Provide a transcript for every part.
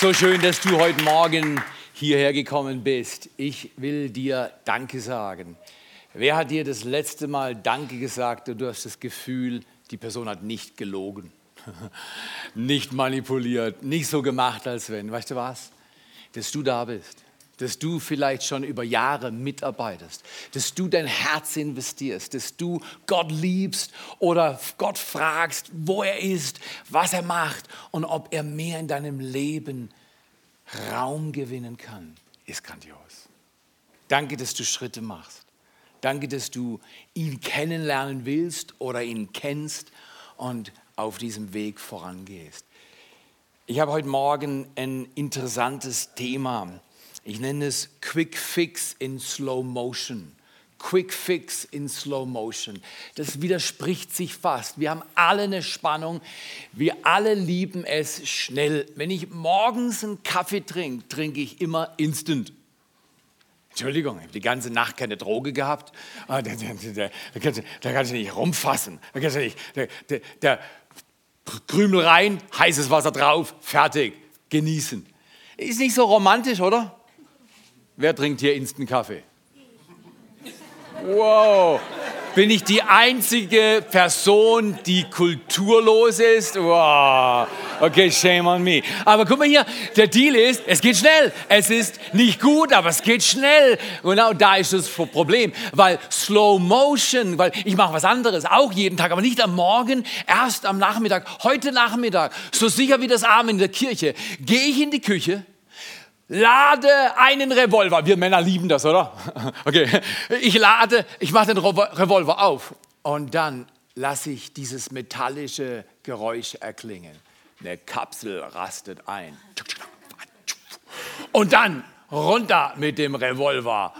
So schön, dass du heute Morgen hierher gekommen bist. Ich will dir Danke sagen. Wer hat dir das letzte Mal Danke gesagt und du hast das Gefühl, die Person hat nicht gelogen, nicht manipuliert, nicht so gemacht, als wenn. Weißt du was? Dass du da bist dass du vielleicht schon über Jahre mitarbeitest, dass du dein Herz investierst, dass du Gott liebst oder Gott fragst, wo er ist, was er macht und ob er mehr in deinem Leben Raum gewinnen kann, ist grandios. Danke, dass du Schritte machst. Danke, dass du ihn kennenlernen willst oder ihn kennst und auf diesem Weg vorangehst. Ich habe heute Morgen ein interessantes Thema ich nenne es Quick Fix in Slow Motion. Quick Fix in Slow Motion. Das widerspricht sich fast. Wir haben alle eine Spannung. Wir alle lieben es schnell. Wenn ich morgens einen Kaffee trinke, trinke ich immer instant. Entschuldigung, ich habe die ganze Nacht keine Droge gehabt. Ah, da, da, da, da, kannst, du nicht rumfassen. Da kannst du nicht, der, der Krümel rein, heißes Wasser drauf, fertig, genießen. Ist nicht so romantisch, oder? Wer trinkt hier Instant-Kaffee? Wow. Bin ich die einzige Person, die kulturlos ist? Wow. Okay, shame on me. Aber guck mal hier, der Deal ist, es geht schnell. Es ist nicht gut, aber es geht schnell. Genau da ist das Problem, weil Slow Motion, weil ich mache was anderes, auch jeden Tag, aber nicht am Morgen, erst am Nachmittag. Heute Nachmittag, so sicher wie das Abend in der Kirche, gehe ich in die Küche, lade einen Revolver. Wir Männer lieben das, oder? Okay, ich lade, ich mache den Revolver auf und dann lasse ich dieses metallische Geräusch erklingen. Eine Kapsel rastet ein. Und dann runter mit dem Revolver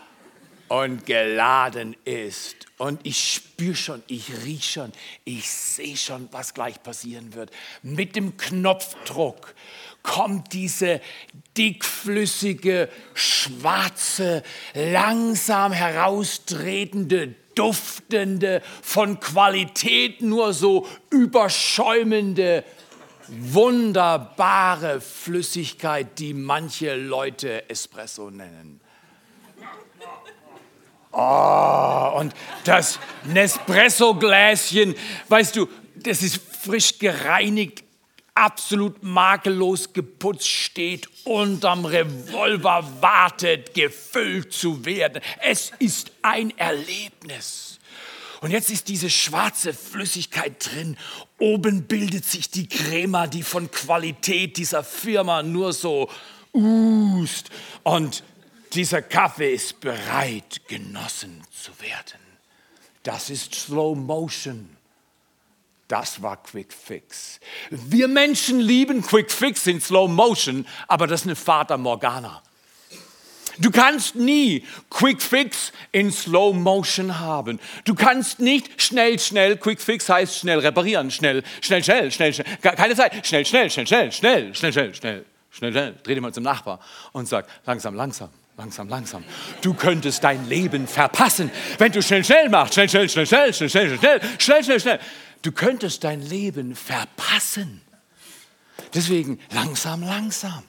und geladen ist. Und ich spüre schon, ich rieche schon, ich sehe schon, was gleich passieren wird. Mit dem Knopfdruck kommt diese dickflüssige, schwarze, langsam heraustretende, duftende, von Qualität nur so überschäumende, wunderbare Flüssigkeit, die manche Leute Espresso nennen. Oh, und das Nespresso-Gläschen, weißt du, das ist frisch gereinigt, absolut makellos geputzt steht, unterm Revolver wartet, gefüllt zu werden. Es ist ein Erlebnis. Und jetzt ist diese schwarze Flüssigkeit drin. Oben bildet sich die Crema, die von Qualität dieser Firma nur so ust. Und dieser Kaffee ist bereit, genossen zu werden. Das ist Slow Motion. Das war Quick Fix. Wir Menschen lieben Quick Fix in Slow Motion, aber das ist eine Fata Morgana. Du kannst nie Quick Fix in Slow Motion haben. Du kannst nicht schnell, schnell, Quick Fix heißt schnell reparieren, schnell, schnell, schnell, schnell, schnell, keine Zeit, schnell, schnell, schnell, schnell, schnell, schnell, schnell, schnell, schnell, schnell. Dreh dich mal zum Nachbar und sag langsam, langsam, langsam, langsam. Du könntest dein Leben verpassen, wenn du schnell, schnell machst, schnell, schnell, schnell, schnell, schnell, schnell, schnell, schnell, schnell, schnell. Du könntest dein Leben verpassen. Deswegen langsam, langsam.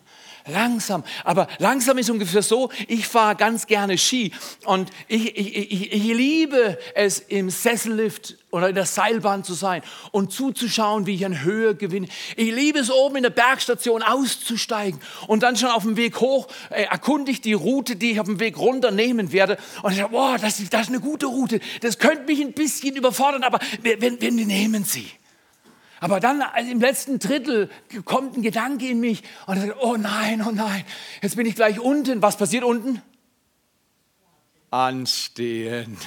Langsam, aber langsam ist ungefähr so, ich fahre ganz gerne Ski und ich, ich, ich, ich, liebe es im Sessellift oder in der Seilbahn zu sein und zuzuschauen, wie ich an Höhe gewinne. Ich liebe es oben in der Bergstation auszusteigen und dann schon auf dem Weg hoch äh, erkunde ich die Route, die ich auf dem Weg runter nehmen werde und ich sage, boah, das, das ist eine gute Route, das könnte mich ein bisschen überfordern, aber wir, wir, wir nehmen sie. Aber dann also im letzten Drittel kommt ein Gedanke in mich und sage, oh nein, oh nein, jetzt bin ich gleich unten. Was passiert unten? Anstehen.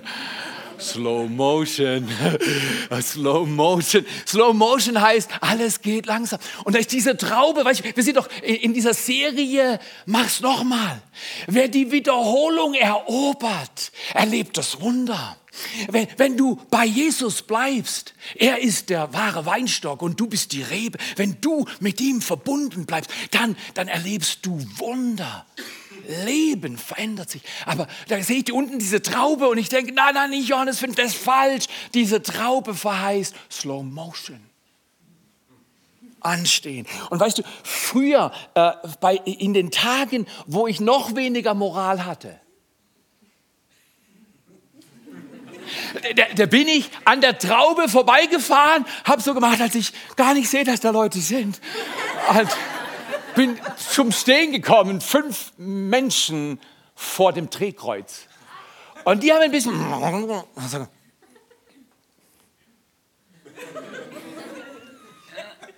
Slow Motion. Slow Motion. Slow Motion heißt, alles geht langsam. Und da ist diese Traube, weißt du, wir sind doch in dieser Serie, mach's nochmal. Wer die Wiederholung erobert, erlebt das Wunder. Wenn, wenn, du bei Jesus bleibst, er ist der wahre Weinstock und du bist die Rebe, wenn du mit ihm verbunden bleibst, dann, dann erlebst du Wunder. Leben verändert sich. Aber da sehe ich unten diese Traube und ich denke, nein, nein, nicht Johannes 5, das ist falsch. Diese Traube verheißt Slow Motion. anstehen. Und weißt du, früher, äh, bei, in den Tagen, wo ich noch weniger Moral hatte, da, da, bin ich an der Traube vorbeigefahren, habe so gemacht, als ich gar nicht sehe, dass da Leute sind. Und bin zum Stehen gekommen, fünf Menschen vor dem Drehkreuz. Und die haben ein bisschen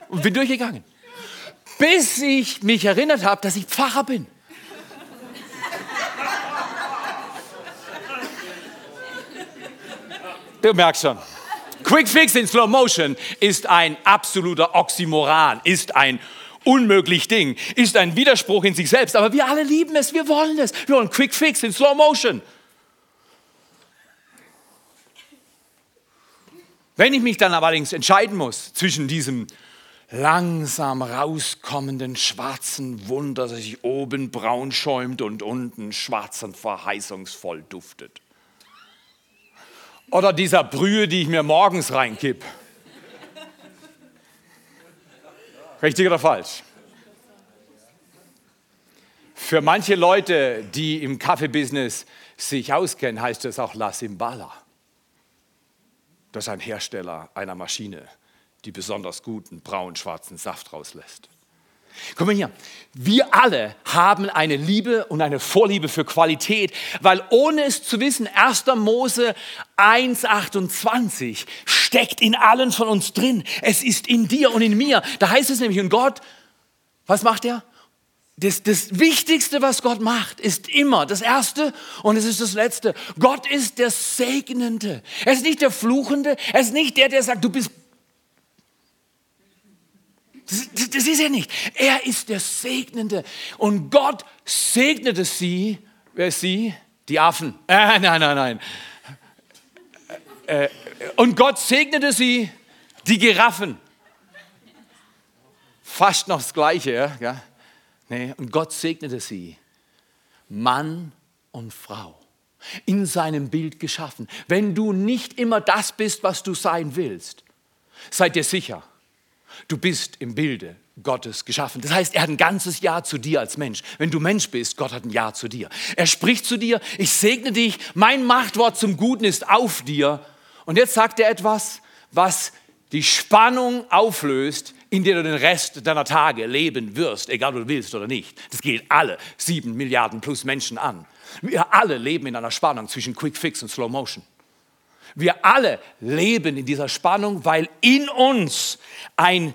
und bin durchgegangen. Bis ich mich erinnert habe, dass ich Pfarrer bin. Du merkst schon. Quick Fix in Slow Motion ist ein absoluter Oxymoran, ist ein unmöglich Ding, ist ein Widerspruch in sich selbst. Aber wir alle lieben es, wir wollen es. Wir wollen Quick Fix in Slow Motion. Wenn ich mich dann allerdings entscheiden muss zwischen diesem langsam rauskommenden schwarzen Wunder, das sich oben braun schäumt und unten schwarz und verheißungsvoll duftet. Oder dieser Brühe, die ich mir morgens reinkipp. Richtig oder falsch? Für manche Leute, die im Kaffeebusiness sich auskennen, heißt es auch La Simbala. Das ist ein Hersteller einer Maschine die besonders guten braun-schwarzen Saft rauslässt. Guck mal hier, wir alle haben eine Liebe und eine Vorliebe für Qualität, weil ohne es zu wissen, 1. Mose 1.28 steckt in allen von uns drin. Es ist in dir und in mir. Da heißt es nämlich, und Gott, was macht er? Das, das Wichtigste, was Gott macht, ist immer das Erste und es ist das Letzte. Gott ist der Segnende. Er ist nicht der Fluchende. Er ist nicht der, der sagt, du bist das, das, ist er nicht. Er ist der Segnende. Und Gott segnete sie. Wer ist sie? Die Affen. Äh, nein, nein, nein. Äh, und Gott segnete sie, die Giraffen. Fast noch das Gleiche. Ja? Nee, und Gott segnete sie. Mann und Frau. In seinem Bild geschaffen. Wenn du nicht immer das bist, was du sein willst, seid dir sicher, Du bist im Bilde Gottes geschaffen. Das heißt, er hat ein ganzes Jahr zu dir als Mensch. Wenn du Mensch bist, Gott hat ein Jahr zu dir. Er spricht zu dir, ich segne dich, mein Machtwort zum Guten ist auf dir. Und jetzt sagt er etwas, was die Spannung auflöst, in der du den Rest deiner Tage leben wirst, egal ob du willst oder nicht. Das geht alle sieben Milliarden plus Menschen an. Wir alle leben in einer Spannung zwischen Quick Fix und Slow Motion. Wir alle leben in dieser Spannung, weil in uns ein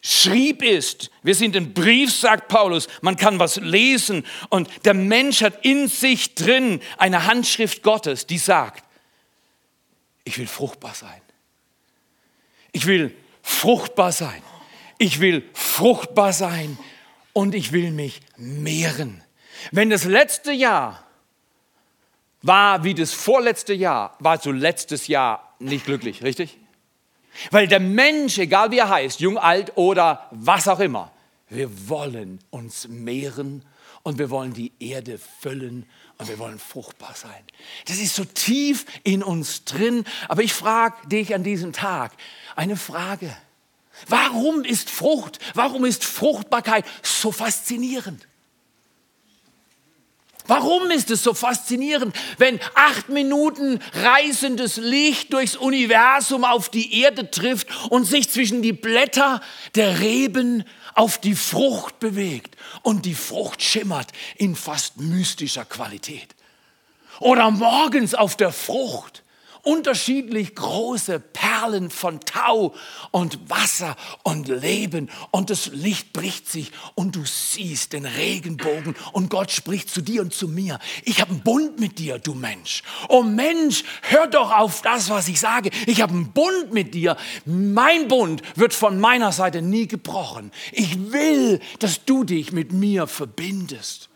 Schrieb ist. Wir sind ein Brief, sagt Paulus. Man kann was lesen und der Mensch hat in sich drin eine Handschrift Gottes, die sagt, ich will fruchtbar sein. Ich will fruchtbar sein. Ich will fruchtbar sein und ich will mich mehren. Wenn das letzte Jahr war wie das vorletzte Jahr, war so letztes Jahr nicht glücklich, richtig? Weil der Mensch, egal wie er heißt, jung, alt oder was auch immer, wir wollen uns mehren und wir wollen die Erde füllen und wir wollen fruchtbar sein. Das ist so tief in uns drin. Aber ich frage dich an diesem Tag eine Frage. Warum ist Frucht, warum ist Fruchtbarkeit so faszinierend? Warum ist es so faszinierend, wenn acht Minuten reisendes Licht durchs Universum auf die Erde trifft und sich zwischen die Blätter der Reben auf die Frucht bewegt und die Frucht schimmert in fast mystischer Qualität? Oder morgens auf der Frucht unterschiedlich große Perlen von Tau und Wasser und Leben und das Licht bricht sich und du siehst den Regenbogen und Gott spricht zu dir und zu mir. Ich habe einen Bund mit dir, du Mensch. Oh Mensch, hör doch auf das, was ich sage. Ich habe einen Bund mit dir. Mein Bund wird von meiner Seite nie gebrochen. Ich will, dass du dich mit mir verbindest.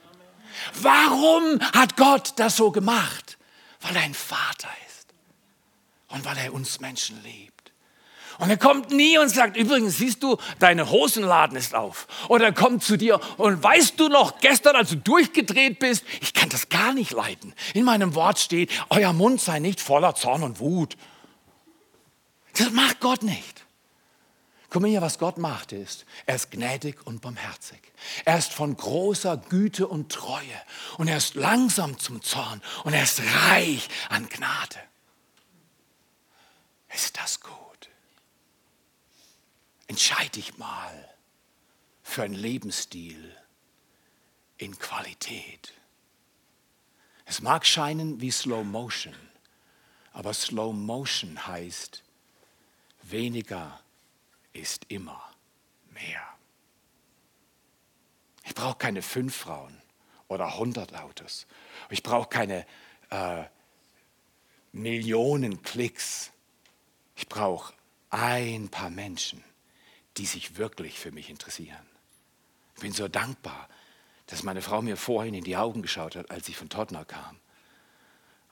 Warum hat Gott das so gemacht? Weil er ein Vater ist und weil er uns Menschen liebt. Und er kommt nie und sagt, übrigens, siehst du, deine Hosenladen ist auf. Oder er kommt zu dir und weißt du noch, gestern, als du durchgedreht bist, ich kann das gar nicht leiden. In meinem Wort steht, euer Mund sei nicht voller Zorn und Wut. Das macht Gott nicht. Guck mal hier, was Gott macht ist, er ist gnädig und barmherzig. Er ist von großer Güte und Treue und er ist langsam zum Zorn und er ist reich an Gnade. Ist das gut? Entscheide dich mal für einen Lebensstil in Qualität. Es mag scheinen wie Slow Motion, aber Slow Motion heißt, weniger ist immer mehr. Ich brauche keine fünf Frauen oder hundert Autos. Ich brauche keine äh, Millionen Klicks. Ich brauche ein paar Menschen, die sich wirklich für mich interessieren. Ich bin so dankbar, dass meine Frau mir vorhin in die Augen geschaut hat, als ich von Tottenham kam.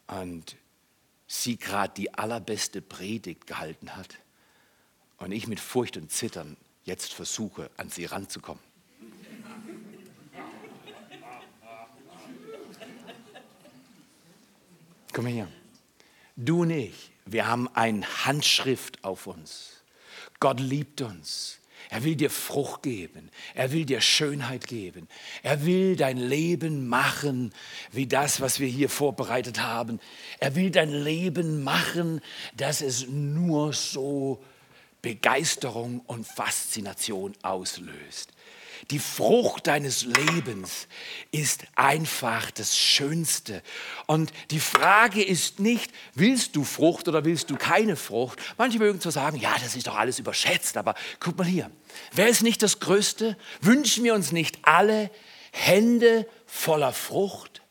Und sie gerade die allerbeste Predigt gehalten hat. Und ich mit Furcht und Zittern jetzt versuche, an sie ranzukommen. Komm her. Du und ich, wir haben eine Handschrift auf uns. Gott liebt uns. Er will dir Frucht geben. Er will dir Schönheit geben. Er will dein Leben machen wie das, was wir hier vorbereitet haben. Er will dein Leben machen, dass es nur so Begeisterung und Faszination auslöst. Die Frucht deines Lebens ist einfach das Schönste. Und die Frage ist nicht, willst du Frucht oder willst du keine Frucht? Manche mögen zwar sagen, ja, das ist doch alles überschätzt, aber guck mal hier. Wer ist nicht das Größte? Wünschen wir uns nicht alle Hände voller Frucht?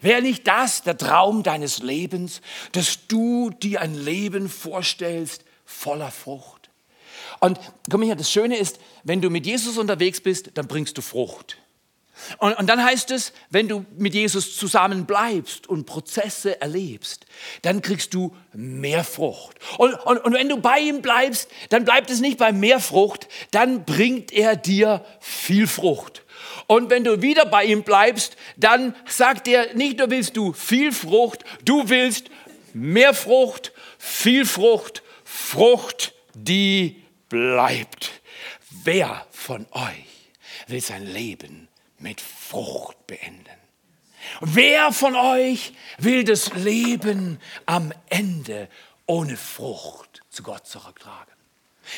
Wäre nicht das der Traum deines Lebens, dass du dir ein Leben vorstellst voller Frucht? Und komm her, das Schöne ist, wenn du mit Jesus unterwegs bist, dann bringst du Frucht. Und, und, dann heißt es, wenn du mit Jesus zusammen bleibst und Prozesse erlebst, dann kriegst du mehr Frucht. Und, und, und wenn du bei ihm bleibst, dann bleibt es nicht bei mehr Frucht, dann bringt er dir viel Frucht. Und wenn du wieder bei ihm bleibst, dann sagt er, nicht nur willst du viel Frucht, du willst mehr Frucht, viel Frucht, Frucht, die bleibt. Wer von euch will sein Leben mit Frucht beenden? Wer von euch will das Leben am Ende ohne Frucht zu Gott zurücktragen?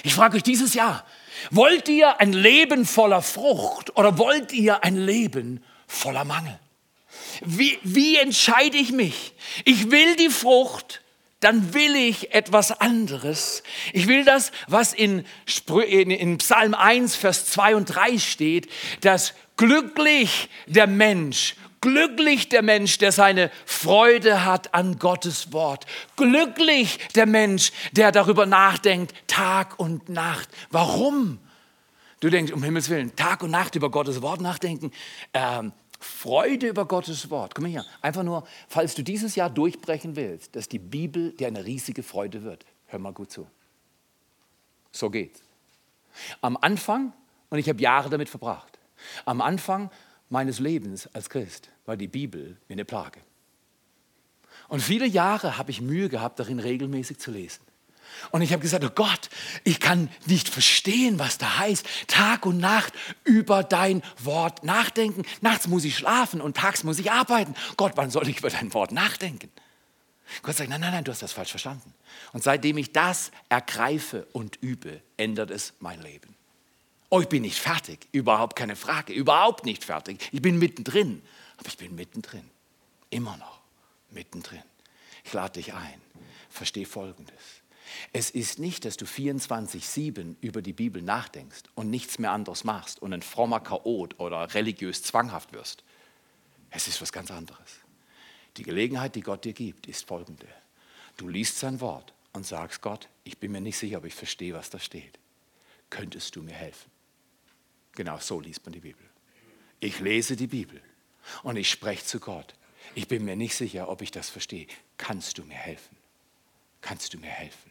Ich frage euch dieses Jahr, wollt ihr ein Leben voller Frucht oder wollt ihr ein Leben voller Mangel? Wie, wie entscheide ich mich? Ich will die Frucht, dann will ich etwas anderes. Ich will das, was in, in, Psalm 1, Vers 2 und 3 steht, dass glücklich der Mensch, glücklich der Mensch, der seine Freude hat an Gottes Wort. Glücklich der Mensch, der darüber nachdenkt, Tag und Nacht. Warum? Du denkst, um Himmels Willen, Tag und Nacht über Gottes Wort nachdenken. Ähm, Freude über Gottes Wort. Komm her, einfach nur, falls du dieses Jahr durchbrechen willst, dass die Bibel dir eine riesige Freude wird. Hör mal gut zu. So geht's. Am Anfang, und ich habe Jahre damit verbracht, am Anfang meines Lebens als Christ war die Bibel mir eine Plage. Und viele Jahre habe ich Mühe gehabt, darin regelmäßig zu lesen. Und ich habe gesagt, oh Gott, ich kann nicht verstehen, was da heißt. Tag und Nacht über dein Wort nachdenken. Nachts muss ich schlafen und tags muss ich arbeiten. Gott, wann soll ich über dein Wort nachdenken? Gott sagt, nein, nein, nein, du hast das falsch verstanden. Und seitdem ich das ergreife und übe, ändert es mein Leben. Oh, ich bin nicht fertig, überhaupt keine Frage, überhaupt nicht fertig. Ich bin mittendrin, aber ich bin mittendrin, immer noch mittendrin. Ich lade dich ein, verstehe Folgendes. Es ist nicht, dass du 24-7 über die Bibel nachdenkst und nichts mehr anderes machst und ein frommer Chaot oder religiös zwanghaft wirst. Es ist was ganz anderes. Die Gelegenheit, die Gott dir gibt, ist folgende. Du liest sein Wort und sagst Gott, ich bin mir nicht sicher, ob ich verstehe, was da steht. Könntest du mir helfen? Genau so liest man die Bibel. Ich lese die Bibel und ich spreche zu Gott. Ich bin mir nicht sicher, ob ich das verstehe. Kannst du mir helfen? Kannst du mir helfen?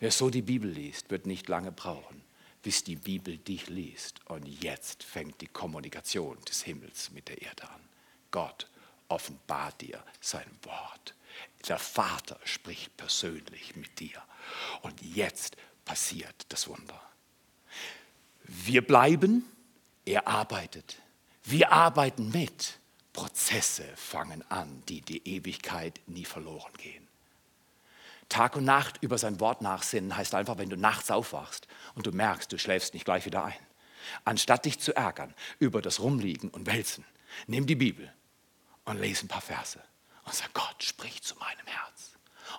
Wer so die Bibel liest, wird nicht lange brauchen, bis die Bibel dich liest. Und jetzt fängt die Kommunikation des Himmels mit der Erde an. Gott offenbart dir sein Wort. Der Vater spricht persönlich mit dir. Und jetzt passiert das Wunder. Wir bleiben, er arbeitet. Wir arbeiten mit. Prozesse fangen an, die die Ewigkeit nie verloren gehen. Tag und Nacht über sein Wort nachsinnen heißt einfach, wenn du nachts aufwachst und du merkst, du schläfst nicht gleich wieder ein. Anstatt dich zu ärgern über das Rumliegen und Wälzen, nimm die Bibel und lese ein paar Verse und sag, Gott spricht zu meinem Herz.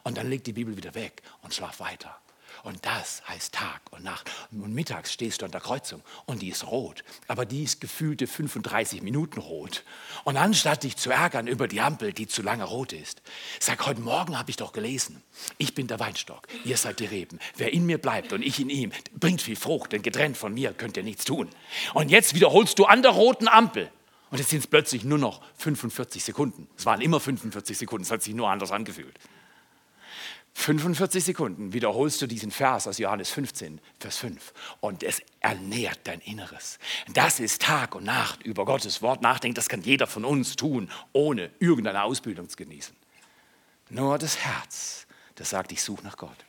Und dann leg die Bibel wieder weg und schlaf weiter. Und das heißt Tag und Nacht. Und mittags stehst du an der Kreuzung und die ist rot. Aber die ist gefühlte 35 Minuten rot. Und anstatt dich zu ärgern über die Ampel, die zu lange rot ist, sag, heute Morgen habe ich doch gelesen, ich bin der Weinstock, ihr seid die Reben. Wer in mir bleibt und ich in ihm, bringt viel Frucht, denn getrennt von mir könnt ihr nichts tun. Und jetzt wiederholst du an der roten Ampel. Und jetzt sind es plötzlich nur noch 45 Sekunden. Es waren immer 45 Sekunden, es hat sich nur anders angefühlt. 45 Sekunden wiederholst du diesen Vers aus Johannes 15, Vers 5 und es ernährt dein Inneres. Das ist Tag und Nacht über Gottes Wort nachdenken. Das kann jeder von uns tun, ohne irgendeine Ausbildung zu genießen. Nur das Herz, das sagt, ich suche nach Gott.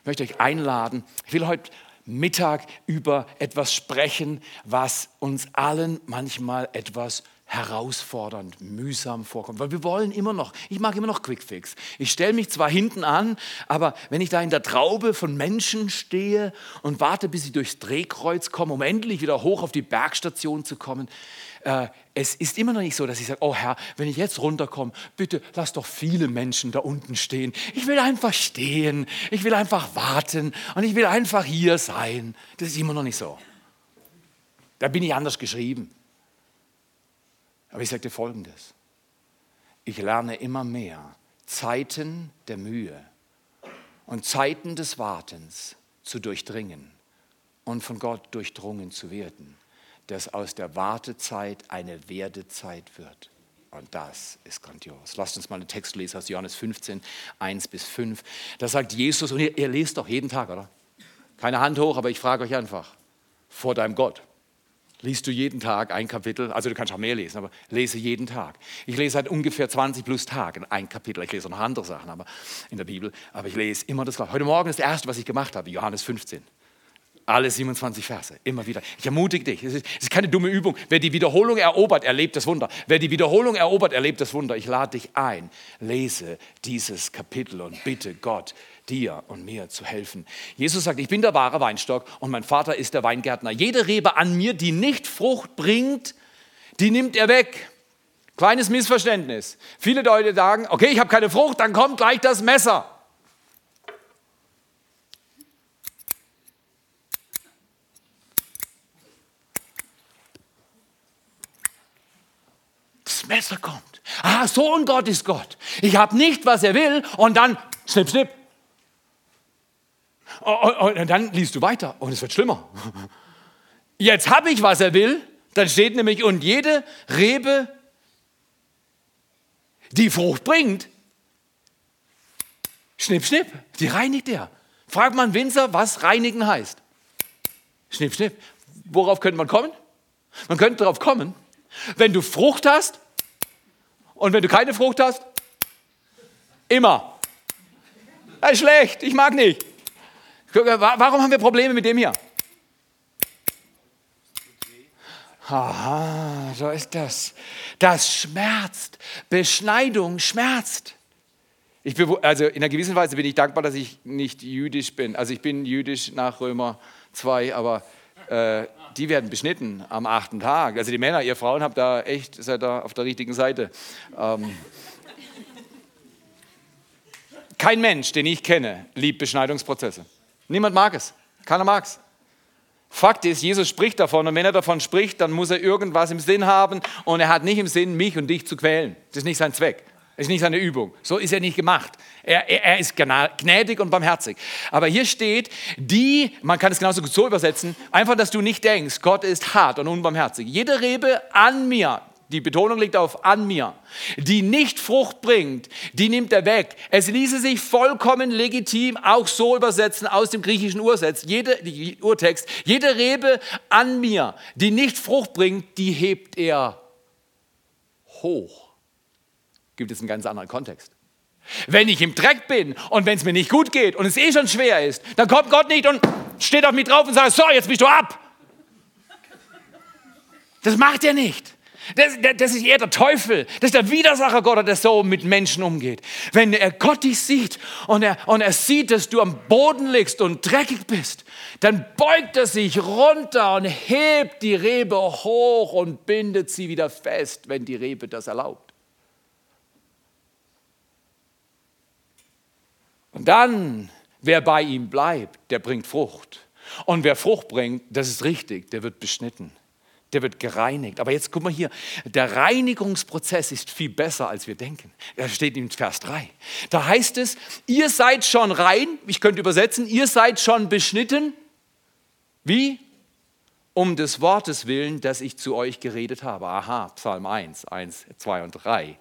Ich möchte euch einladen, ich will heute Mittag über etwas sprechen, was uns allen manchmal etwas herausfordernd, mühsam vorkommt. Weil wir wollen immer noch, ich mag immer noch Quickfix. Ich stelle mich zwar hinten an, aber wenn ich da in der Traube von Menschen stehe und warte, bis sie durchs Drehkreuz kommen, um endlich wieder hoch auf die Bergstation zu kommen, äh, es ist immer noch nicht so, dass ich sage, oh Herr, wenn ich jetzt runterkomme, bitte lass doch viele Menschen da unten stehen. Ich will einfach stehen, ich will einfach warten und ich will einfach hier sein. Das ist immer noch nicht so. Da bin ich anders geschrieben. Aber ich sage dir Folgendes. Ich lerne immer mehr, Zeiten der Mühe und Zeiten des Wartens zu durchdringen und von Gott durchdrungen zu werden, dass aus der Wartezeit eine Werdezeit wird. Und das ist grandios. Lasst uns mal einen Text lesen aus Johannes 15, 1 bis 5. Da sagt Jesus, und ihr, ihr lest doch jeden Tag, oder? Keine Hand hoch, aber ich frage euch einfach, vor deinem Gott, liest du jeden Tag ein Kapitel, also du kannst auch mehr lesen, aber lese jeden Tag. Ich lese seit ungefähr 20 plus Tagen ein Kapitel. Ich lese noch andere Sachen aber in der Bibel, aber ich lese immer das Gleiche. Heute Morgen ist das erste, was ich gemacht habe, Johannes 15. Alle 27 Verse, immer wieder. Ich ermutige dich, es ist, es ist keine dumme Übung. Wer die Wiederholung erobert, erlebt das Wunder. Wer die Wiederholung erobert, erlebt das Wunder. Ich lade dich ein, lese dieses Kapitel und bitte Gott, dir und mir zu helfen. Jesus sagt, ich bin der wahre Weinstock und mein Vater ist der Weingärtner. Jede Rebe an mir, die nicht Frucht bringt, die nimmt er weg. Kleines Missverständnis. Viele Leute sagen, okay, ich habe keine Frucht, dann kommt gleich das Messer. Das Messer kommt. Ah, so ein Gott ist Gott. Ich habe nicht, was er will und dann schnipp, schnipp, und dann liest du weiter und es wird schlimmer. Jetzt habe ich, was er will. Dann steht nämlich, und jede Rebe, die Frucht bringt, schnipp, schnipp, die reinigt er. Fragt man Winzer, was reinigen heißt. Schnipp, schnipp. Worauf könnte man kommen? Man könnte darauf kommen, wenn du Frucht hast und wenn du keine Frucht hast, immer. Das ist schlecht, ich mag nicht. Warum haben wir Probleme mit dem hier? Aha, so ist das. Das schmerzt. Beschneidung schmerzt. Ich bin, also in einer gewissen Weise bin ich dankbar, dass ich nicht jüdisch bin. Also ich bin jüdisch nach Römer 2, aber äh, die werden beschnitten am achten Tag. Also die Männer, ihr Frauen habt da echt, seid da auf der richtigen Seite. Ähm, kein Mensch, den ich kenne, liebt Beschneidungsprozesse. Niemand mag es. Keiner mag es. Fakt ist, Jesus spricht davon und wenn er davon spricht, dann muss er irgendwas im Sinn haben und er hat nicht im Sinn, mich und dich zu quälen. Das ist nicht sein Zweck. Das ist nicht seine Übung. So ist er nicht gemacht. Er, er, er ist gnädig und barmherzig. Aber hier steht, die, man kann es genauso gut so übersetzen, einfach, dass du nicht denkst, Gott ist hart und unbarmherzig. Jede Rebe an mir, die Betonung liegt auf an mir, die nicht Frucht bringt, die nimmt er weg. Es ließe sich vollkommen legitim auch so übersetzen aus dem griechischen Urtext. Jede, Urtext, jede Rebe an mir, die nicht Frucht bringt, die hebt er hoch. Gibt es einen ganz anderen Kontext. Wenn ich im Dreck bin und wenn es mir nicht gut geht und es eh schon schwer ist, dann kommt Gott nicht und steht auf mich drauf und sagt, so, jetzt bist du ab. Das macht er nicht. Das, das, ist eher der Teufel. Das ist der Widersacher Gott, der so mit Menschen umgeht. Wenn er Gott dich sieht und er, und er sieht, dass du am Boden liegst und dreckig bist, dann beugt er sich runter und hebt die Rebe hoch und bindet sie wieder fest, wenn die Rebe das erlaubt. Und dann, wer bei ihm bleibt, der bringt Frucht. Und wer Frucht bringt, das ist richtig, der wird beschnitten der wird gereinigt. Aber jetzt guck mal hier, der Reinigungsprozess ist viel besser, als wir denken. Er steht in Vers 3. Da heißt es, ihr seid schon rein, ich könnte übersetzen, ihr seid schon beschnitten. Wie? Um des Wortes willen, das ich zu euch geredet habe. Aha, Psalm 1, 1, 2 und 3.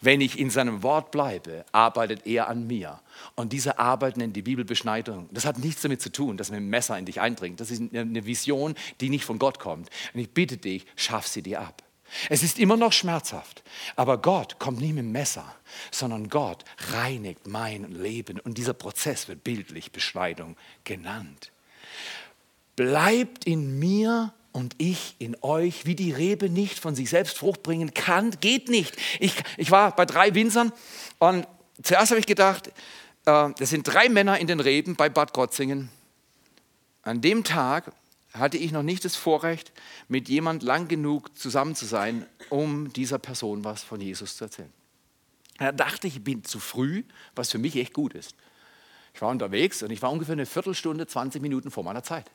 Wenn ich in seinem Wort bleibe, arbeitet er an mir. Und diese Arbeit nennt die Bibel Beschneidung. Das hat nichts damit zu tun, dass ein Messer in dich eindringt. Das ist eine Vision, die nicht von Gott kommt. Und ich bitte dich, schaff sie dir ab. Es ist immer noch schmerzhaft, aber Gott kommt nie mit dem Messer, sondern Gott reinigt mein Leben. Und dieser Prozess wird bildlich Beschneidung genannt. Bleibt in mir und ich in euch, wie die Rebe nicht von sich selbst Frucht bringen kann, geht nicht. Ich, ich war bei drei Winzern und zuerst habe ich gedacht, äh, das sind drei Männer in den Reben bei Bad Gotzingen. An dem Tag hatte ich noch nicht das Vorrecht, mit jemand lang genug zusammen zu sein, um dieser Person was von Jesus zu erzählen. Da dachte ich, ich bin zu früh, was für mich echt gut ist. Ich war unterwegs und ich war ungefähr eine Viertelstunde, 20 Minuten vor meiner Zeit.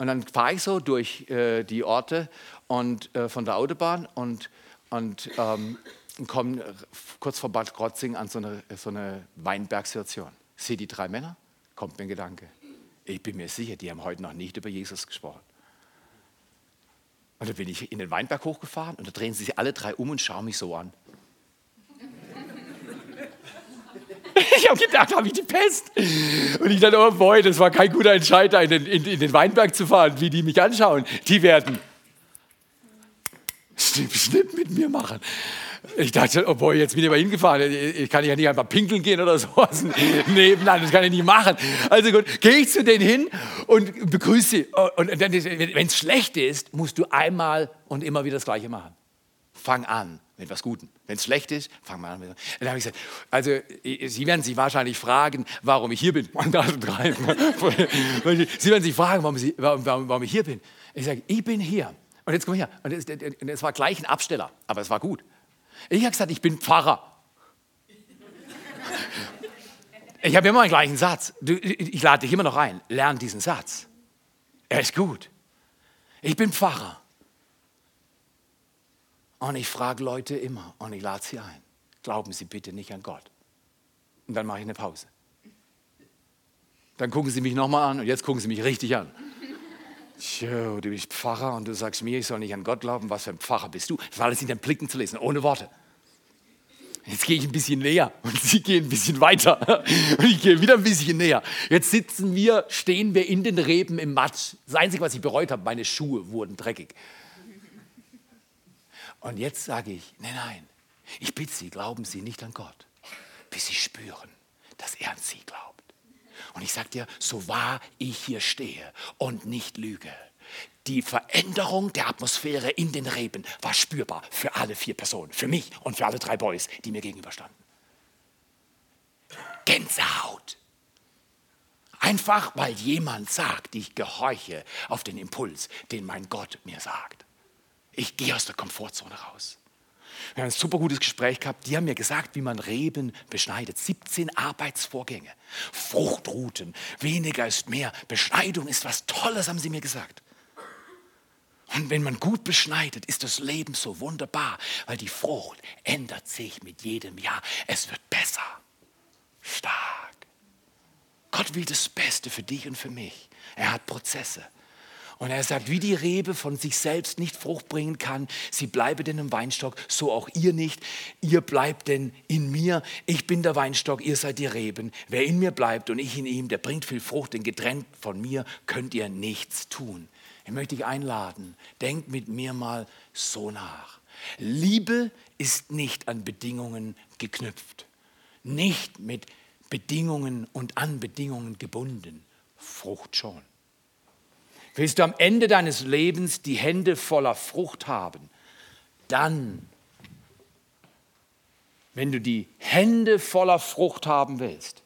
Und dann fahre ich so durch äh, die Orte und, äh, von der Autobahn und, und ähm, komme kurz vor Bad Krotzing an so eine, so eine Weinbergsituation. Sehe die drei Männer, kommt mir ein Gedanke. Ich bin mir sicher, die haben heute noch nicht über Jesus gesprochen. Und dann bin ich in den Weinberg hochgefahren und da drehen sie sich alle drei um und schauen mich so an. Ich habe gedacht, habe ich die Pest. Und ich dachte, oh boy, das war kein guter Entscheider, in den, in, in den Weinberg zu fahren, wie die mich anschauen. Die werden Schnipp, mit mir machen. Ich dachte, oh boy, jetzt bin ich aber hingefahren. Ich kann ja nicht einfach pinkeln gehen oder sowas nebenan. Das kann ich nicht machen. Also gut, gehe ich zu denen hin und begrüße sie. Und wenn es schlecht ist, musst du einmal und immer wieder das Gleiche machen. Fang an mit was Guten. Wenn es schlecht ist, fangen wir an. Dann habe ich gesagt, also Sie werden sich wahrscheinlich fragen, warum ich hier bin. Sie werden sich fragen, warum, Sie, warum, warum ich hier bin. Ich sage, ich bin hier. Und jetzt komm her. Und es war gleich ein Absteller, aber es war gut. Ich habe gesagt, ich bin Pfarrer. Ich habe immer den gleichen Satz. Ich lade dich immer noch ein. Lern diesen Satz. Er ist gut. Ich bin Pfarrer. Und ich frage Leute immer und ich lade sie ein. Glauben Sie bitte nicht an Gott. Und dann mache ich eine Pause. Dann gucken sie mich nochmal an und jetzt gucken sie mich richtig an. Tjo, du bist Pfarrer und du sagst mir, ich soll nicht an Gott glauben. Was für ein Pfarrer bist du? Das war alles in den Blicken zu lesen, ohne Worte. Jetzt gehe ich ein bisschen näher und sie gehen ein bisschen weiter und ich gehe wieder ein bisschen näher. Jetzt sitzen wir, stehen wir in den Reben im Matsch. Das Einzige, was ich bereut habe, meine Schuhe wurden dreckig. Und jetzt sage ich, nein, nein, ich bitte Sie, glauben Sie nicht an Gott, bis Sie spüren, dass er an Sie glaubt. Und ich sage dir, so wahr ich hier stehe und nicht lüge, die Veränderung der Atmosphäre in den Reben war spürbar für alle vier Personen, für mich und für alle drei Boys, die mir gegenüberstanden. Gänsehaut. Einfach weil jemand sagt, ich gehorche auf den Impuls, den mein Gott mir sagt. Ich gehe aus der Komfortzone raus. Wir haben ein super gutes Gespräch gehabt. Die haben mir gesagt, wie man Reben beschneidet. 17 Arbeitsvorgänge, Fruchtrouten, weniger ist mehr. Beschneidung ist was Tolles, haben sie mir gesagt. Und wenn man gut beschneidet, ist das Leben so wunderbar, weil die Frucht ändert sich mit jedem Jahr. Es wird besser. Stark. Gott will das Beste für dich und für mich. Er hat Prozesse. Und er sagt, wie die Rebe von sich selbst nicht Frucht bringen kann, sie bleibe denn im Weinstock, so auch ihr nicht. Ihr bleibt denn in mir. Ich bin der Weinstock, ihr seid die Reben. Wer in mir bleibt und ich in ihm, der bringt viel Frucht, denn getrennt von mir könnt ihr nichts tun. Ich möchte dich einladen, denkt mit mir mal so nach. Liebe ist nicht an Bedingungen geknüpft, nicht mit Bedingungen und an Bedingungen gebunden. Frucht schon. Willst du am Ende deines Lebens die Hände voller Frucht haben, dann, wenn du die Hände voller Frucht haben willst,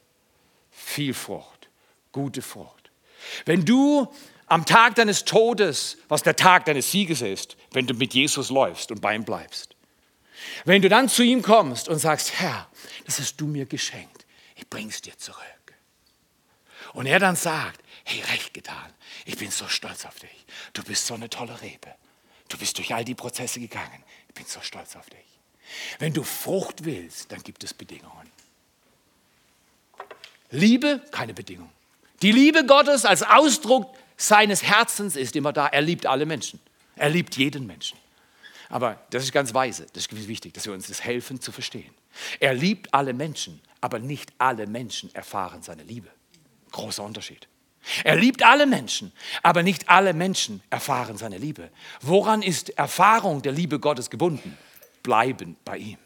viel Frucht, gute Frucht. Wenn du am Tag deines Todes, was der Tag deines Sieges ist, wenn du mit Jesus läufst und bei ihm bleibst, wenn du dann zu ihm kommst und sagst, Herr, das hast du mir geschenkt, ich bring's dir zurück. Und er dann sagt, hey, recht getan, ich bin so stolz auf dich. Du bist so eine tolle Rebe. Du bist durch all die Prozesse gegangen. Ich bin so stolz auf dich. Wenn du Frucht willst, dann gibt es Bedingungen. Liebe, keine Bedingung. Die Liebe Gottes als Ausdruck seines Herzens ist immer da. Er liebt alle Menschen. Er liebt jeden Menschen. Aber das ist ganz weise, das ist wichtig, dass wir uns das helfen zu verstehen. Er liebt alle Menschen, aber nicht alle Menschen erfahren seine Liebe. Großer Unterschied. Er liebt alle Menschen, aber nicht alle Menschen erfahren seine Liebe. Woran ist Erfahrung der Liebe Gottes gebunden? Bleiben bei ihm.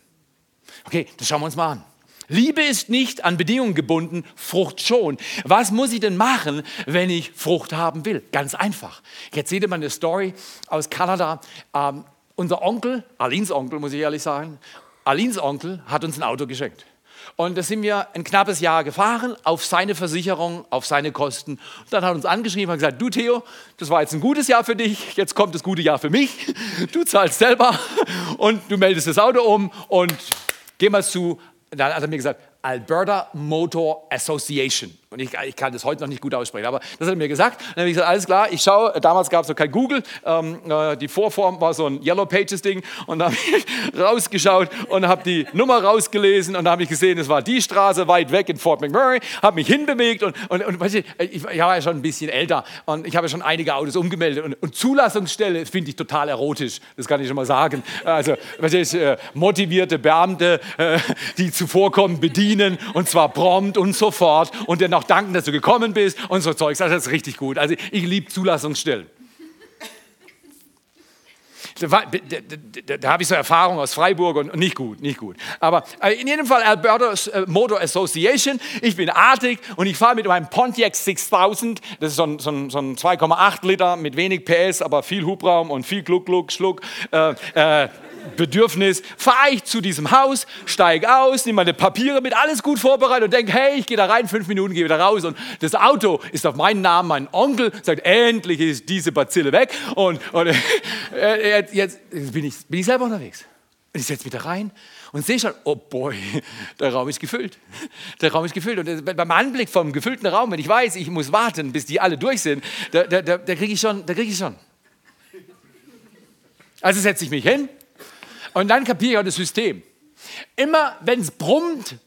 Okay, das schauen wir uns mal an. Liebe ist nicht an Bedingungen gebunden, Frucht schon. Was muss ich denn machen, wenn ich Frucht haben will? Ganz einfach. Jetzt seht ihr mal eine Story aus Kanada. Ähm, unser Onkel, Alins Onkel, muss ich ehrlich sagen, Alins Onkel hat uns ein Auto geschenkt. Und da sind wir ein knappes Jahr gefahren, auf seine Versicherung, auf seine Kosten. Und dann hat er uns angeschrieben und gesagt, du Theo, das war jetzt ein gutes Jahr für dich, jetzt kommt das gute Jahr für mich. Du zahlst selber und du meldest das Auto um und geh mal zu. Dann hat er mir gesagt, Alberta Motor Association. Und ich, ich, kann das heute noch nicht gut aussprechen, aber das hat er mir gesagt. Dann habe ich gesagt, alles klar, ich schaue, damals gab es noch kein Google, ähm, äh, die Vorform war so ein Yellow Pages Ding und da habe ich rausgeschaut und habe die Nummer rausgelesen und da habe ich gesehen, es war die Straße weit weg in Fort McMurray, habe mich hinbewegt und, und, und weißt du, ich, ich, war ja schon ein bisschen älter und ich habe ja schon einige Autos umgemeldet und, und Zulassungsstelle finde ich total erotisch, das kann ich schon mal sagen. Also, weißt du, äh, motivierte Beamte, äh, die zuvorkommen, bedienen und zwar prompt und sofort und dann auch danken, dass du gekommen bist und so Zeugs. Also das ist richtig gut. Also ich liebe Zulassungsstellen. Da, habe ich so Erfahrung aus Freiburg und nicht gut, nicht gut. Aber äh, in jedem Fall Alberta äh, Motor Association. Ich bin artig und ich fahre mit meinem Pontiac 6000. Das ist so ein, so ein, so ein 2,8 Liter mit wenig PS, aber viel Hubraum und viel Gluck, Gluck, Schluck. Äh, äh, Bedürfnis, fahre ich zu diesem Haus, steige aus, nehme meine Papiere mit, alles gut vorbereitet und denke, hey, ich gehe da rein, fünf Minuten, gehe wieder raus. Und das Auto ist auf meinen Namen, mein Onkel sagt, endlich ist diese Bazille weg. Und, und äh, jetzt bin ich, bin ich selber unterwegs. Und ich setze mich da rein und sehe schon, oh boy, der Raum ist gefüllt. Der Raum ist gefüllt. Und beim Anblick vom gefüllten Raum, wenn ich weiß, ich muss warten, bis die alle durch sind, da, da, da, da kriege ich schon, ich schon. Also setze ich mich hin, und dann kapiere ich auch das System. Immer wenn es brummt,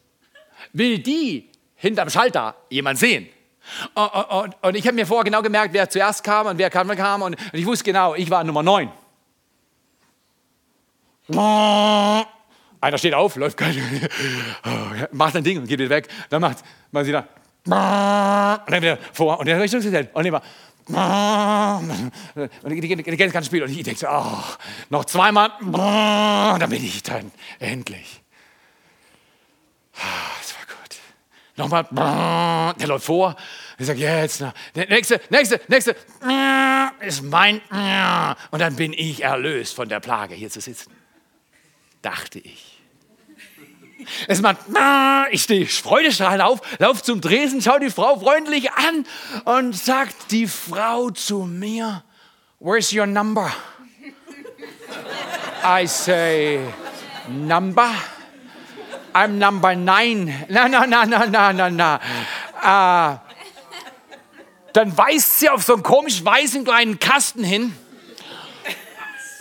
will die hinterm Schalter jemand sehen. Und, und, und ich habe mir vorher genau gemerkt, wer zuerst kam und wer kam. kam und, und ich wusste genau, ich war Nummer 9. Einer steht auf, läuft kein, macht ein Ding und geht wieder weg. Dann macht man sie da und dann wieder vor und dann Richtungsgesetz und immer und die, die, die ganze Spiel und ich denke so, oh, noch zweimal, und dann bin ich dann endlich. Ah, das war gut. Nochmal, der läuft vor. Ich sage, jetzt, na, nächste, nächste, nächste, ist mein, und dann bin ich erlöst von der Plage, hier zu sitzen. Dachte ich. Es macht, ich stehe freudestrahlend auf, lauf zum Dresen, schau die Frau freundlich an und sagt die Frau zu mir, where's your number? I say, number? I'm number nine. Na, na, na, na, na, na, na. Uh, dann weist sie auf so einen komisch weißen kleinen Kasten hin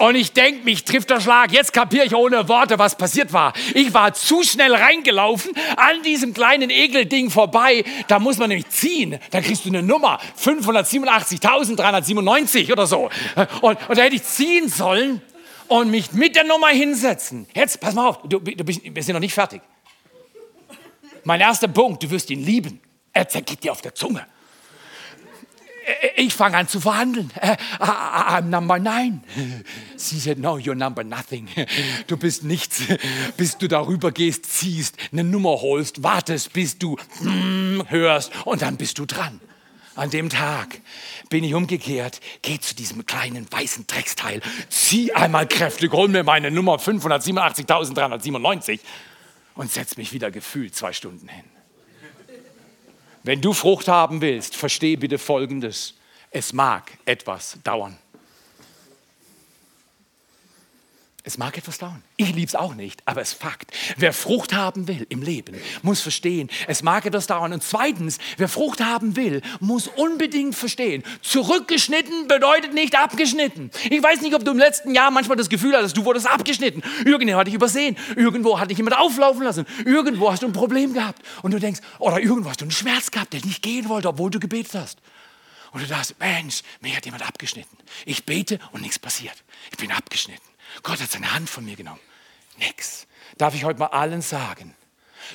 und ich denke, mich trifft der Schlag. Jetzt kapiere ich ohne Worte, was passiert war. Ich war zu schnell reingelaufen, an diesem kleinen Ekelding vorbei. Da muss man nämlich ziehen. Da kriegst du eine Nummer. 587.397 oder so. Und, und da hätte ich ziehen sollen und mich mit der Nummer hinsetzen. Jetzt, pass mal auf, du, du bist, wir sind noch nicht fertig. Mein erster Punkt, du wirst ihn lieben. Er zergeht dir auf der Zunge. Ich fange an zu verhandeln. Äh, I'm number nine. Sie said, no, you're number nothing. Du bist nichts, bis du darüber gehst, ziehst, eine Nummer holst, wartest, bis du mm, hörst und dann bist du dran. An dem Tag bin ich umgekehrt, gehe zu diesem kleinen weißen Drecksteil, zieh einmal kräftig, hol mir meine Nummer 587.397 und setz mich wieder gefühlt zwei Stunden hin. Wenn du Frucht haben willst, verstehe bitte Folgendes. Es mag etwas dauern. Es mag etwas dauern. Ich liebe es auch nicht, aber es ist Fakt. Wer Frucht haben will im Leben, muss verstehen, es mag etwas dauern. Und zweitens, wer Frucht haben will, muss unbedingt verstehen, zurückgeschnitten bedeutet nicht abgeschnitten. Ich weiß nicht, ob du im letzten Jahr manchmal das Gefühl hattest, du wurdest abgeschnitten. Irgendwo hat dich übersehen. Irgendwo hat dich jemand auflaufen lassen. Irgendwo hast du ein Problem gehabt. Und du denkst, oder irgendwo hast du einen Schmerz gehabt, der nicht gehen wollte, obwohl du gebetet hast. Und du dachtest, Mensch, mir hat jemand abgeschnitten. Ich bete und nichts passiert. Ich bin abgeschnitten. Gott hat seine Hand von mir genommen. Nix. Darf ich heute mal allen sagen,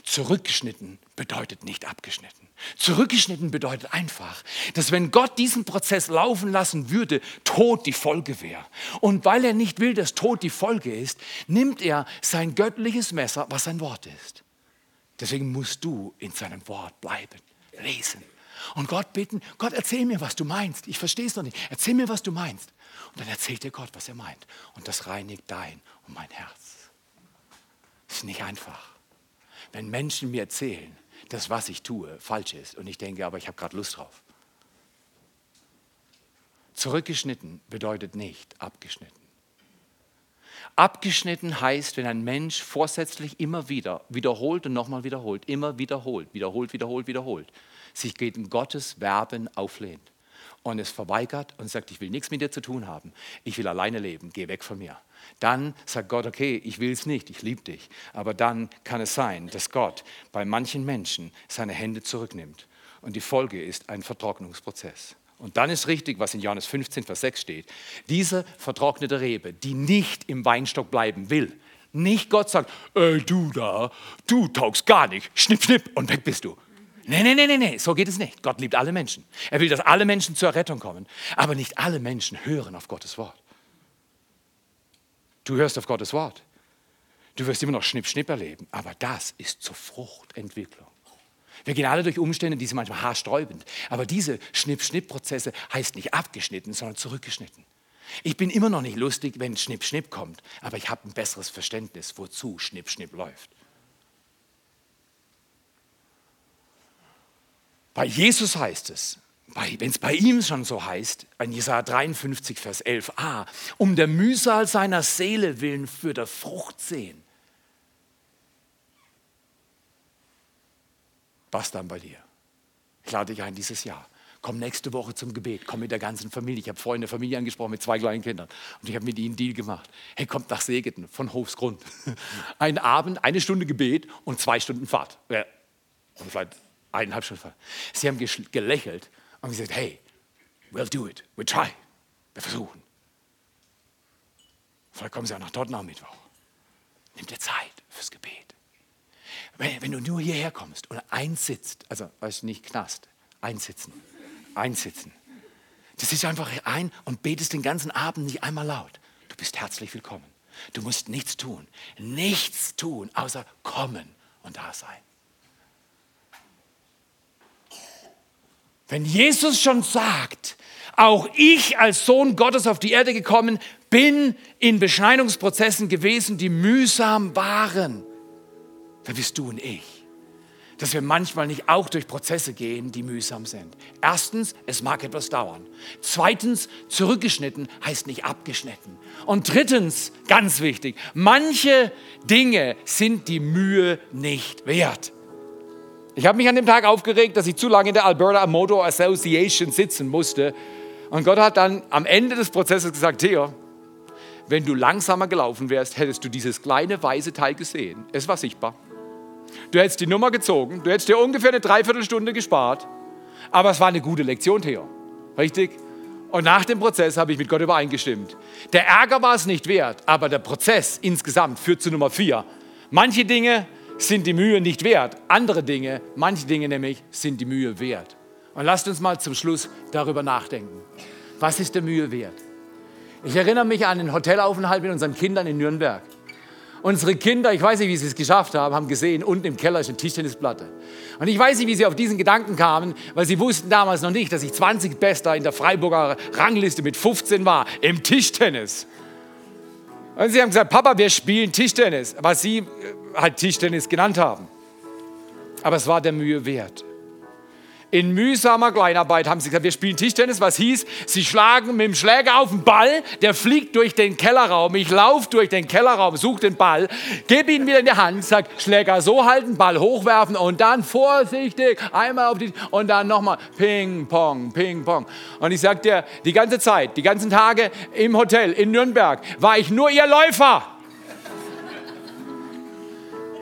zurückgeschnitten bedeutet nicht abgeschnitten. Zurückgeschnitten bedeutet einfach, dass wenn Gott diesen Prozess laufen lassen würde, Tod die Folge wäre. Und weil er nicht will, dass Tod die Folge ist, nimmt er sein göttliches Messer, was sein Wort ist. Deswegen musst du in seinem Wort bleiben, lesen. Und Gott bitten, Gott erzähl mir, was du meinst. Ich verstehe es noch nicht. Erzähl mir, was du meinst. Und dann erzählt dir Gott, was er meint. Und das reinigt dein und mein Herz. Das ist nicht einfach. Wenn Menschen mir erzählen, dass was ich tue falsch ist und ich denke, aber ich habe gerade Lust drauf. Zurückgeschnitten bedeutet nicht abgeschnitten. Abgeschnitten heißt, wenn ein Mensch vorsätzlich immer wieder wiederholt und nochmal wiederholt, immer wiederholt, wiederholt, wiederholt, wiederholt, sich gegen Gottes Verben auflehnt und es verweigert und sagt, ich will nichts mit dir zu tun haben, ich will alleine leben, geh weg von mir. Dann sagt Gott, okay, ich will es nicht, ich liebe dich. Aber dann kann es sein, dass Gott bei manchen Menschen seine Hände zurücknimmt. Und die Folge ist ein Vertrocknungsprozess. Und dann ist richtig, was in Johannes 15, Vers 6 steht. Diese vertrocknete Rebe, die nicht im Weinstock bleiben will, nicht Gott sagt, ey du da, du taugst gar nicht, schnipp, schnipp und weg bist du. Nee, nee, nee, nee, nee, so geht es nicht. Gott liebt alle Menschen. Er will, dass alle Menschen zur Rettung kommen. Aber nicht alle Menschen hören auf Gottes Wort. Du hörst auf Gottes Wort. Du wirst immer noch Schnipp, Schnipp erleben. Aber das ist zur Fruchtentwicklung. Wir gehen alle durch Umstände, die sind manchmal haarsträubend. Aber diese Schnipp-Schnipp-Prozesse heißt nicht abgeschnitten, sondern zurückgeschnitten. Ich bin immer noch nicht lustig, wenn Schnipp, Schnipp kommt. Aber ich habe ein besseres Verständnis, wozu Schnipp, Schnipp läuft. Bei Jesus heißt es, wenn es bei ihm schon so heißt, in Jesaja 53, Vers 11a, um der Mühsal seiner Seele willen für der Frucht sehen. Was dann bei dir? Ich lade dich ein dieses Jahr. Komm nächste Woche zum Gebet, komm mit der ganzen Familie. Ich habe eine Familie angesprochen mit zwei kleinen Kindern und ich habe mit ihnen einen Deal gemacht. Hey, kommt nach Segeten von Hofsgrund. Ein Abend, eine Stunde Gebet und zwei Stunden Fahrt. Und vielleicht eineinhalb Stunden. Sie haben gelächelt und gesagt, hey, we'll do it, we'll try. Wir versuchen. Vielleicht kommen Sie auch nach dort am Mittwoch. Nimm dir Zeit fürs Gebet. Wenn, wenn, du nur hierher kommst und einsitzt, also weißt du, nicht Knast, einsitzen, einsitzen. Das ist einfach ein und betest den ganzen Abend nicht einmal laut. Du bist herzlich willkommen. Du musst nichts tun, nichts tun, außer kommen und da sein. Wenn Jesus schon sagt, auch ich als Sohn Gottes auf die Erde gekommen bin in Beschneidungsprozessen gewesen, die mühsam waren, dann bist du und ich. Dass wir manchmal nicht auch durch Prozesse gehen, die mühsam sind. Erstens, es mag etwas dauern. Zweitens, zurückgeschnitten heißt nicht abgeschnitten. Und drittens, ganz wichtig, manche Dinge sind die Mühe nicht wert. Ich habe mich an dem Tag aufgeregt, dass ich zu lange in der Alberta Motor Association sitzen musste. Und Gott hat dann am Ende des Prozesses gesagt, Theo, wenn du langsamer gelaufen wärst, hättest du dieses kleine weiße Teil gesehen. Es war sichtbar. Du hättest die Nummer gezogen, du hättest dir ungefähr eine Dreiviertelstunde gespart. Aber es war eine gute Lektion, Theo. Richtig? Und nach dem Prozess habe ich mit Gott übereingestimmt. Der Ärger war es nicht wert, aber der Prozess insgesamt führt zu Nummer vier. Manche Dinge sind die Mühe nicht wert. Andere Dinge, manche Dinge nämlich, sind die Mühe wert. Und lasst uns mal zum Schluss darüber nachdenken. Was ist der Mühe wert? Ich erinnere mich an einen Hotelaufenthalt mit unseren Kindern in Nürnberg. Unsere Kinder, ich weiß nicht, wie sie es geschafft haben, haben gesehen, unten im Keller ist eine Tischtennisplatte. Und ich weiß nicht, wie sie auf diesen Gedanken kamen, weil sie wussten damals noch nicht, dass ich 20 Bester in der Freiburger Rangliste mit 15 war im Tischtennis. Und sie haben gesagt, Papa, wir spielen Tischtennis, was sie äh, halt Tischtennis genannt haben. Aber es war der Mühe wert. In mühsamer Kleinarbeit haben sie gesagt, wir spielen Tischtennis, was hieß, sie schlagen mit dem Schläger auf den Ball, der fliegt durch den Kellerraum. Ich laufe durch den Kellerraum, suche den Ball, gebe ihn wieder in die Hand, sage, Schläger so halten, Ball hochwerfen und dann vorsichtig einmal auf die und dann nochmal Ping, Pong, Ping, Pong. Und ich sage dir, die ganze Zeit, die ganzen Tage im Hotel in Nürnberg war ich nur ihr Läufer.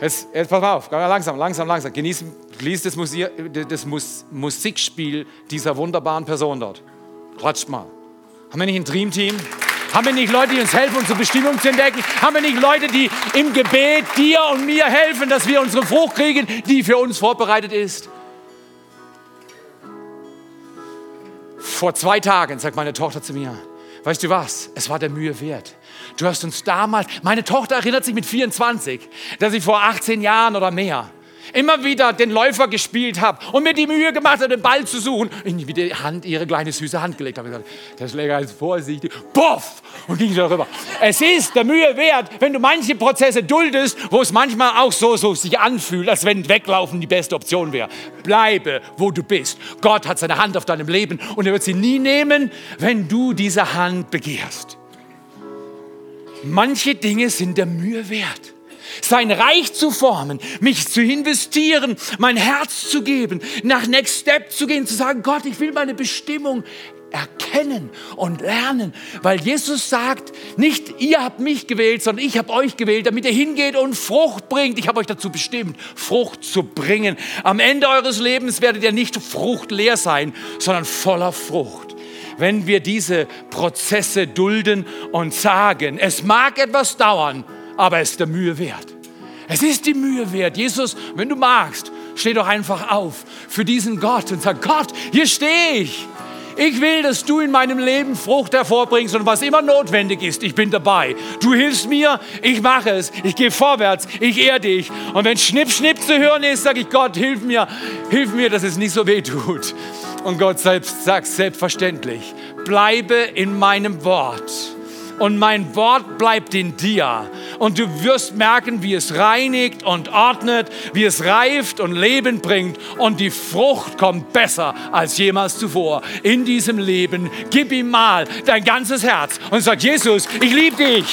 Jetzt, jetzt pass mal auf, langsam, langsam, langsam. Genießen, Lies das, Musik, das Musikspiel dieser wunderbaren Person dort. Klatscht mal. Haben wir nicht ein Dreamteam? Haben wir nicht Leute, die uns helfen, unsere Bestimmung zu entdecken? Haben wir nicht Leute, die im Gebet dir und mir helfen, dass wir unsere Frucht kriegen, die für uns vorbereitet ist? Vor zwei Tagen sagt meine Tochter zu mir, weißt du was, es war der Mühe wert. Du hast uns damals, meine Tochter erinnert sich mit 24, dass ich vor 18 Jahren oder mehr immer wieder den Läufer gespielt habe und mir die Mühe gemacht habe, den Ball zu suchen, in die Hand, ihre kleine süße Hand gelegt habe. der Schläger ist vorsichtig. Puff! Und ging darüber. Es ist der Mühe wert, wenn du manche Prozesse duldest, wo es manchmal auch so, so sich anfühlt, als wenn Weglaufen die beste Option wäre. Bleibe, wo du bist. Gott hat seine Hand auf deinem Leben und er wird sie nie nehmen, wenn du diese Hand begehrst. Manche Dinge sind der Mühe wert sein Reich zu formen, mich zu investieren, mein Herz zu geben, nach Next Step zu gehen, zu sagen, Gott, ich will meine Bestimmung erkennen und lernen, weil Jesus sagt, nicht ihr habt mich gewählt, sondern ich habe euch gewählt, damit ihr hingeht und Frucht bringt. Ich habe euch dazu bestimmt, Frucht zu bringen. Am Ende eures Lebens werdet ihr nicht fruchtleer sein, sondern voller Frucht. Wenn wir diese Prozesse dulden und sagen, es mag etwas dauern, aber es ist der Mühe wert. Es ist die Mühe wert. Jesus, wenn du magst, steh doch einfach auf für diesen Gott und sag, Gott, hier stehe ich. Ich will, dass du in meinem Leben Frucht hervorbringst und was immer notwendig ist, ich bin dabei. Du hilfst mir, ich mache es, ich gehe vorwärts, ich ehre dich. Und wenn Schnipp, Schnipp zu hören ist, sage ich, Gott, hilf mir, hilf mir, dass es nicht so weh tut. Und Gott selbst sagt selbstverständlich, bleibe in meinem Wort und mein Wort bleibt in dir. Und du wirst merken, wie es reinigt und ordnet, wie es reift und Leben bringt. Und die Frucht kommt besser als jemals zuvor in diesem Leben. Gib ihm mal dein ganzes Herz und sag, Jesus, ich liebe dich.